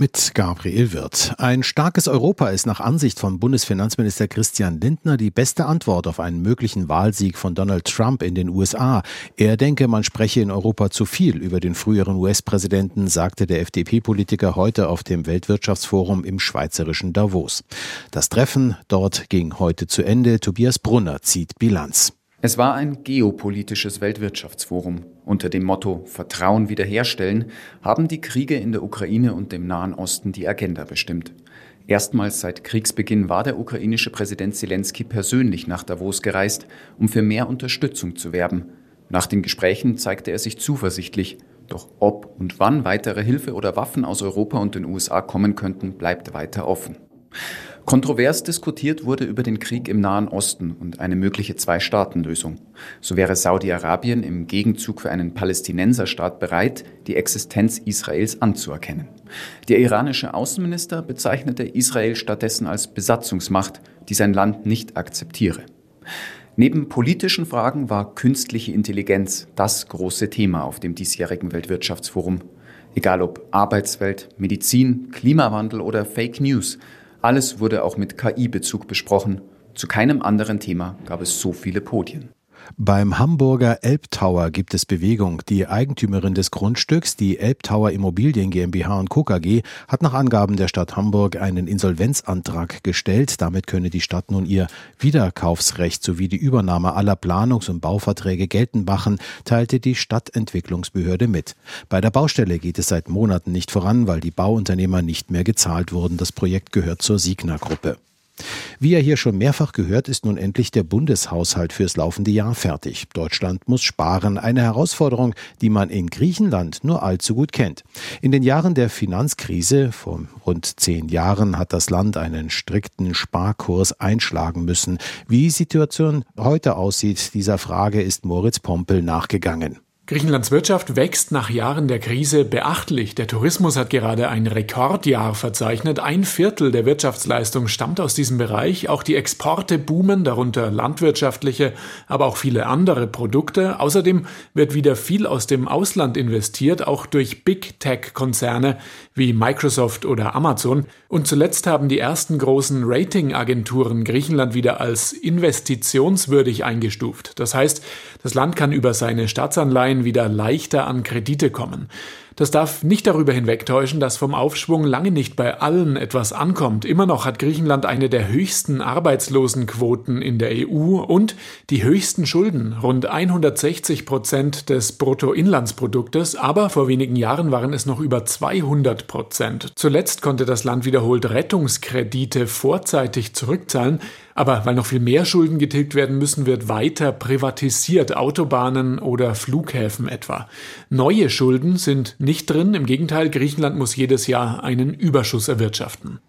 Mit Gabriel Wirth. Ein starkes Europa ist nach Ansicht von Bundesfinanzminister Christian Lindner die beste Antwort auf einen möglichen Wahlsieg von Donald Trump in den USA. Er denke, man spreche in Europa zu viel über den früheren US-Präsidenten, sagte der FDP-Politiker heute auf dem Weltwirtschaftsforum im schweizerischen Davos. Das Treffen dort ging heute zu Ende. Tobias Brunner zieht Bilanz. Es war ein geopolitisches Weltwirtschaftsforum. Unter dem Motto Vertrauen wiederherstellen haben die Kriege in der Ukraine und dem Nahen Osten die Agenda bestimmt. Erstmals seit Kriegsbeginn war der ukrainische Präsident Zelensky persönlich nach Davos gereist, um für mehr Unterstützung zu werben. Nach den Gesprächen zeigte er sich zuversichtlich. Doch ob und wann weitere Hilfe oder Waffen aus Europa und den USA kommen könnten, bleibt weiter offen. Kontrovers diskutiert wurde über den Krieg im Nahen Osten und eine mögliche Zwei-Staaten-Lösung. So wäre Saudi-Arabien im Gegenzug für einen Palästinenserstaat bereit, die Existenz Israels anzuerkennen. Der iranische Außenminister bezeichnete Israel stattdessen als Besatzungsmacht, die sein Land nicht akzeptiere. Neben politischen Fragen war künstliche Intelligenz das große Thema auf dem diesjährigen Weltwirtschaftsforum. Egal ob Arbeitswelt, Medizin, Klimawandel oder Fake News – alles wurde auch mit KI-Bezug besprochen. Zu keinem anderen Thema gab es so viele Podien. Beim Hamburger Elbtower gibt es Bewegung. Die Eigentümerin des Grundstücks, die Elbtower Immobilien GmbH und Co. KG, hat nach Angaben der Stadt Hamburg einen Insolvenzantrag gestellt. Damit könne die Stadt nun ihr Wiederkaufsrecht sowie die Übernahme aller Planungs- und Bauverträge geltend machen, teilte die Stadtentwicklungsbehörde mit. Bei der Baustelle geht es seit Monaten nicht voran, weil die Bauunternehmer nicht mehr gezahlt wurden. Das Projekt gehört zur Signa-Gruppe. Wie er hier schon mehrfach gehört, ist nun endlich der Bundeshaushalt fürs laufende Jahr fertig. Deutschland muss sparen, eine Herausforderung, die man in Griechenland nur allzu gut kennt. In den Jahren der Finanzkrise, vor rund zehn Jahren, hat das Land einen strikten Sparkurs einschlagen müssen. Wie die Situation heute aussieht, dieser Frage ist Moritz Pompel nachgegangen. Griechenlands Wirtschaft wächst nach Jahren der Krise beachtlich. Der Tourismus hat gerade ein Rekordjahr verzeichnet. Ein Viertel der Wirtschaftsleistung stammt aus diesem Bereich. Auch die Exporte boomen, darunter landwirtschaftliche, aber auch viele andere Produkte. Außerdem wird wieder viel aus dem Ausland investiert, auch durch Big Tech-Konzerne wie Microsoft oder Amazon. Und zuletzt haben die ersten großen Ratingagenturen Griechenland wieder als investitionswürdig eingestuft. Das heißt, das Land kann über seine Staatsanleihen wieder leichter an Kredite kommen. Das darf nicht darüber hinwegtäuschen, dass vom Aufschwung lange nicht bei allen etwas ankommt. Immer noch hat Griechenland eine der höchsten Arbeitslosenquoten in der EU und die höchsten Schulden, rund 160 Prozent des Bruttoinlandsproduktes, aber vor wenigen Jahren waren es noch über 200 Prozent. Zuletzt konnte das Land wiederholt Rettungskredite vorzeitig zurückzahlen, aber weil noch viel mehr Schulden getilgt werden müssen, wird weiter privatisiert, Autobahnen oder Flughäfen etwa. Neue Schulden sind nicht drin, im Gegenteil, Griechenland muss jedes Jahr einen Überschuss erwirtschaften.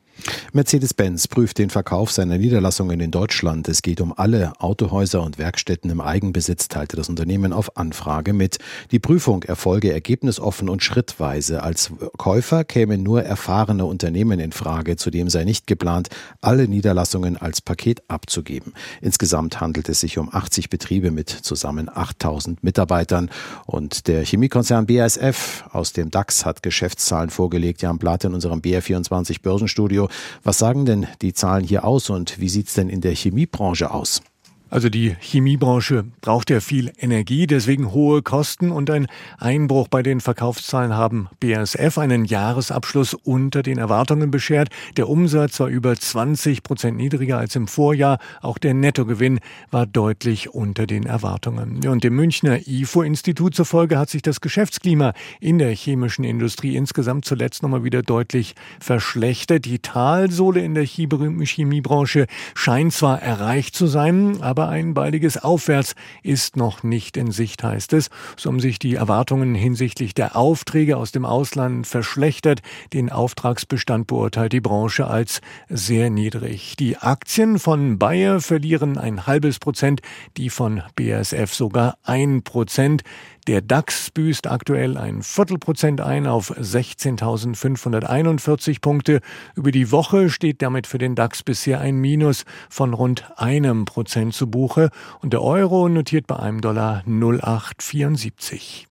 Mercedes-Benz prüft den Verkauf seiner Niederlassungen in Deutschland. Es geht um alle Autohäuser und Werkstätten im Eigenbesitz, teilte das Unternehmen auf Anfrage mit. Die Prüfung erfolge ergebnisoffen und schrittweise. Als Käufer kämen nur erfahrene Unternehmen in Frage. Zudem sei nicht geplant, alle Niederlassungen als Paket abzugeben. Insgesamt handelt es sich um 80 Betriebe mit zusammen 8000 Mitarbeitern. Und der Chemiekonzern BASF aus dem DAX hat Geschäftszahlen vorgelegt. Jan Blatt in unserem BR24 Börsenstudio. Was sagen denn die Zahlen hier aus und wie sieht es denn in der Chemiebranche aus? Also die Chemiebranche braucht ja viel Energie, deswegen hohe Kosten und ein Einbruch bei den Verkaufszahlen haben BASF einen Jahresabschluss unter den Erwartungen beschert. Der Umsatz war über 20 Prozent niedriger als im Vorjahr. Auch der Nettogewinn war deutlich unter den Erwartungen. Und dem Münchner IFO-Institut zufolge hat sich das Geschäftsklima in der chemischen Industrie insgesamt zuletzt nochmal wieder deutlich verschlechtert. Die Talsohle in der Chemiebranche scheint zwar erreicht zu sein, aber aber ein baldiges Aufwärts ist noch nicht in Sicht, heißt es. So haben sich die Erwartungen hinsichtlich der Aufträge aus dem Ausland verschlechtert. Den Auftragsbestand beurteilt die Branche als sehr niedrig. Die Aktien von Bayer verlieren ein halbes Prozent, die von BASF sogar ein Prozent. Der DAX büßt aktuell ein Viertelprozent ein auf 16.541 Punkte. Über die Woche steht damit für den DAX bisher ein Minus von rund einem Prozent zu Buche und der Euro notiert bei einem Dollar 0,874.